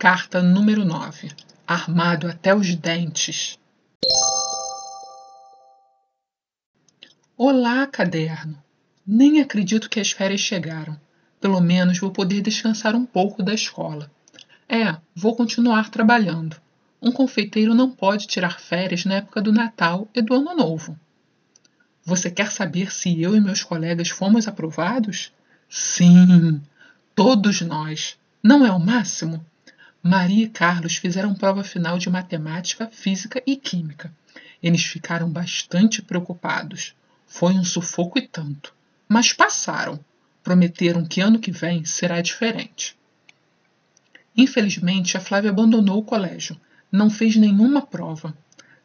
Carta número 9. Armado até os dentes. Olá, caderno. Nem acredito que as férias chegaram. Pelo menos vou poder descansar um pouco da escola. É, vou continuar trabalhando. Um confeiteiro não pode tirar férias na época do Natal e do Ano Novo. Você quer saber se eu e meus colegas fomos aprovados? Sim, todos nós. Não é o máximo? Maria e Carlos fizeram prova final de matemática, física e química. Eles ficaram bastante preocupados. Foi um sufoco e tanto. Mas passaram. Prometeram que ano que vem será diferente. Infelizmente, a Flávia abandonou o colégio. Não fez nenhuma prova.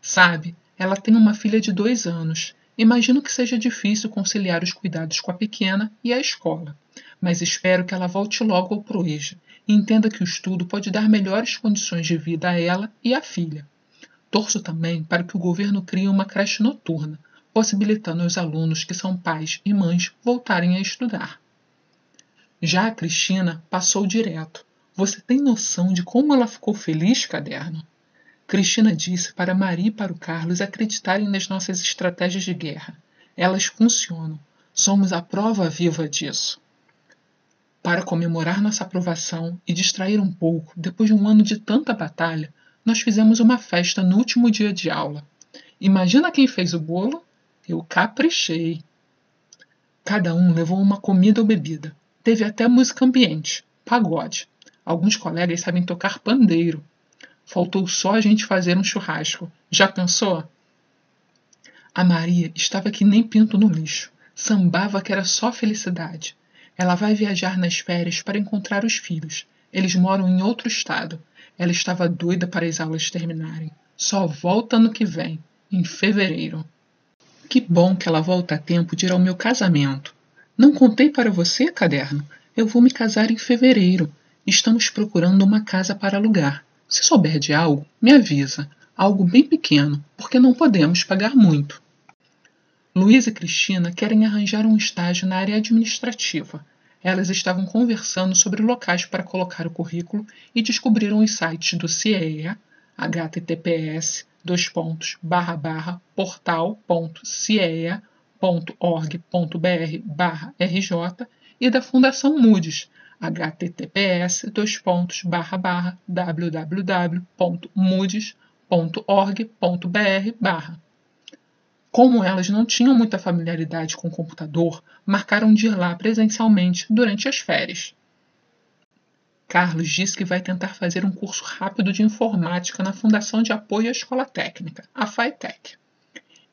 Sabe, ela tem uma filha de dois anos. Imagino que seja difícil conciliar os cuidados com a pequena e a escola. Mas espero que ela volte logo ao Proeja e entenda que o estudo pode dar melhores condições de vida a ela e à filha. Torço também para que o governo crie uma creche noturna, possibilitando aos alunos que são pais e mães voltarem a estudar. Já a Cristina passou direto. Você tem noção de como ela ficou feliz, caderno? Cristina disse para Maria e para o Carlos acreditarem nas nossas estratégias de guerra. Elas funcionam. Somos a prova viva disso. Para comemorar nossa aprovação e distrair um pouco, depois de um ano de tanta batalha, nós fizemos uma festa no último dia de aula. Imagina quem fez o bolo? Eu caprichei. Cada um levou uma comida ou bebida. Teve até música ambiente, pagode. Alguns colegas sabem tocar pandeiro. Faltou só a gente fazer um churrasco. Já pensou? A Maria estava que nem pinto no lixo. Sambava que era só felicidade. Ela vai viajar nas férias para encontrar os filhos. Eles moram em outro estado. Ela estava doida para as aulas terminarem. Só volta no que vem, em fevereiro. Que bom que ela volta a tempo de ir ao meu casamento. Não contei para você, caderno. Eu vou me casar em fevereiro. Estamos procurando uma casa para alugar. Se souber de algo, me avisa. Algo bem pequeno, porque não podemos pagar muito. Luiz e Cristina querem arranjar um estágio na área administrativa. Elas estavam conversando sobre locais para colocar o currículo e descobriram os sites do CIEA, https dois pontos, barra, barra, portal.ciea.org.br barra RJ e da Fundação Moody's, https dois pontos, barra, barra, www.moody's.org.br barra. Como elas não tinham muita familiaridade com o computador, marcaram de ir lá presencialmente durante as férias. Carlos disse que vai tentar fazer um curso rápido de informática na Fundação de Apoio à Escola Técnica, a FAETEC.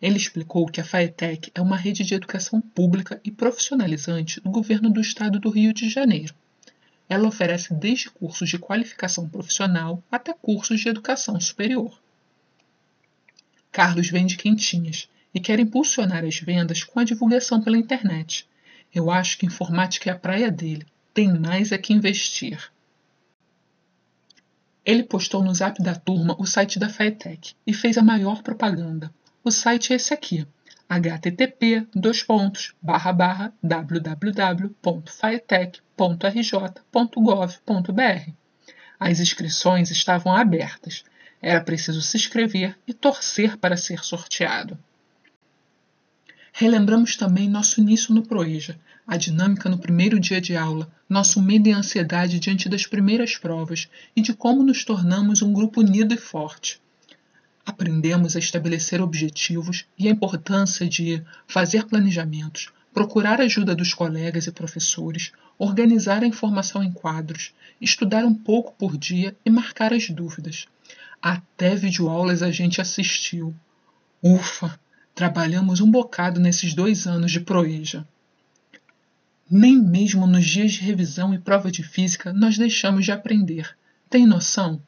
Ele explicou que a FAETEC é uma rede de educação pública e profissionalizante do governo do estado do Rio de Janeiro. Ela oferece desde cursos de qualificação profissional até cursos de educação superior. Carlos vende quentinhas e quer impulsionar as vendas com a divulgação pela internet. Eu acho que informática é a praia dele. Tem mais é que investir. Ele postou no zap da turma o site da Faetec e fez a maior propaganda. O site é esse aqui, http www.faetec.rj.gov.br. As inscrições estavam abertas. Era preciso se inscrever e torcer para ser sorteado. Relembramos também nosso início no Proeja, a dinâmica no primeiro dia de aula, nosso medo e ansiedade diante das primeiras provas e de como nos tornamos um grupo unido e forte. Aprendemos a estabelecer objetivos e a importância de fazer planejamentos, procurar ajuda dos colegas e professores, organizar a informação em quadros, estudar um pouco por dia e marcar as dúvidas. Até videoaulas a gente assistiu. Ufa! Trabalhamos um bocado nesses dois anos de proeja. Nem mesmo nos dias de revisão e prova de física nós deixamos de aprender. Tem noção?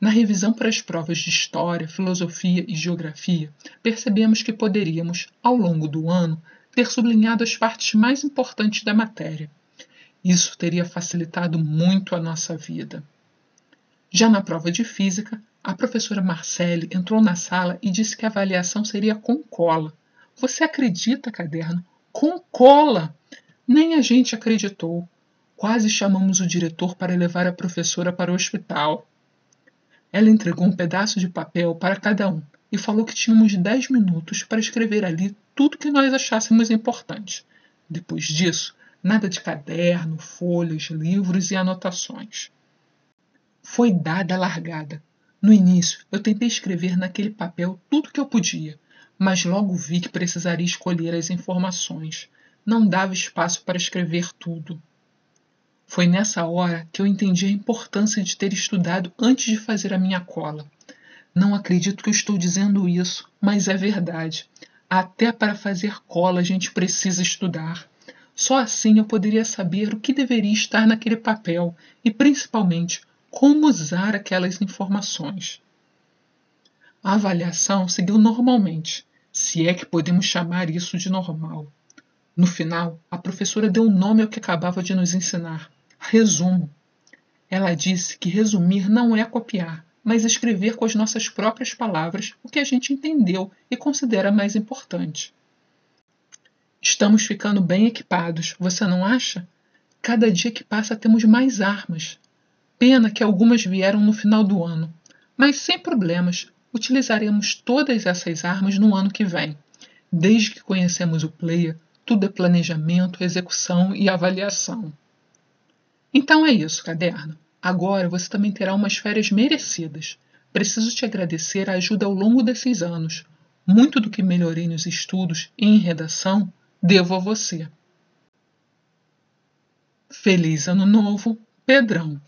Na revisão para as provas de História, Filosofia e Geografia, percebemos que poderíamos, ao longo do ano, ter sublinhado as partes mais importantes da matéria. Isso teria facilitado muito a nossa vida. Já na prova de Física, a professora Marcele entrou na sala e disse que a avaliação seria com cola. Você acredita, caderno? Com cola! Nem a gente acreditou. Quase chamamos o diretor para levar a professora para o hospital. Ela entregou um pedaço de papel para cada um e falou que tínhamos dez minutos para escrever ali tudo que nós achássemos importante. Depois disso, nada de caderno, folhas, livros e anotações. Foi dada a largada. No início, eu tentei escrever naquele papel tudo que eu podia, mas logo vi que precisaria escolher as informações. Não dava espaço para escrever tudo. Foi nessa hora que eu entendi a importância de ter estudado antes de fazer a minha cola. Não acredito que eu estou dizendo isso, mas é verdade. Até para fazer cola a gente precisa estudar. Só assim eu poderia saber o que deveria estar naquele papel e, principalmente, como usar aquelas informações. A avaliação seguiu normalmente, se é que podemos chamar isso de normal. No final, a professora deu nome ao que acabava de nos ensinar: resumo. Ela disse que resumir não é copiar, mas escrever com as nossas próprias palavras o que a gente entendeu e considera mais importante. Estamos ficando bem equipados, você não acha? Cada dia que passa temos mais armas. Pena que algumas vieram no final do ano, mas sem problemas, utilizaremos todas essas armas no ano que vem. Desde que conhecemos o player, tudo é planejamento, execução e avaliação. Então é isso, caderno. Agora você também terá umas férias merecidas. Preciso te agradecer a ajuda ao longo desses anos. Muito do que melhorei nos estudos e em redação devo a você. Feliz Ano Novo, Pedrão.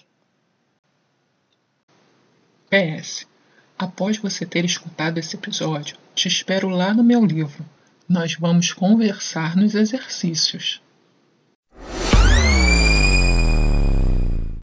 PS. Após você ter escutado esse episódio, te espero lá no meu livro. Nós vamos conversar nos exercícios.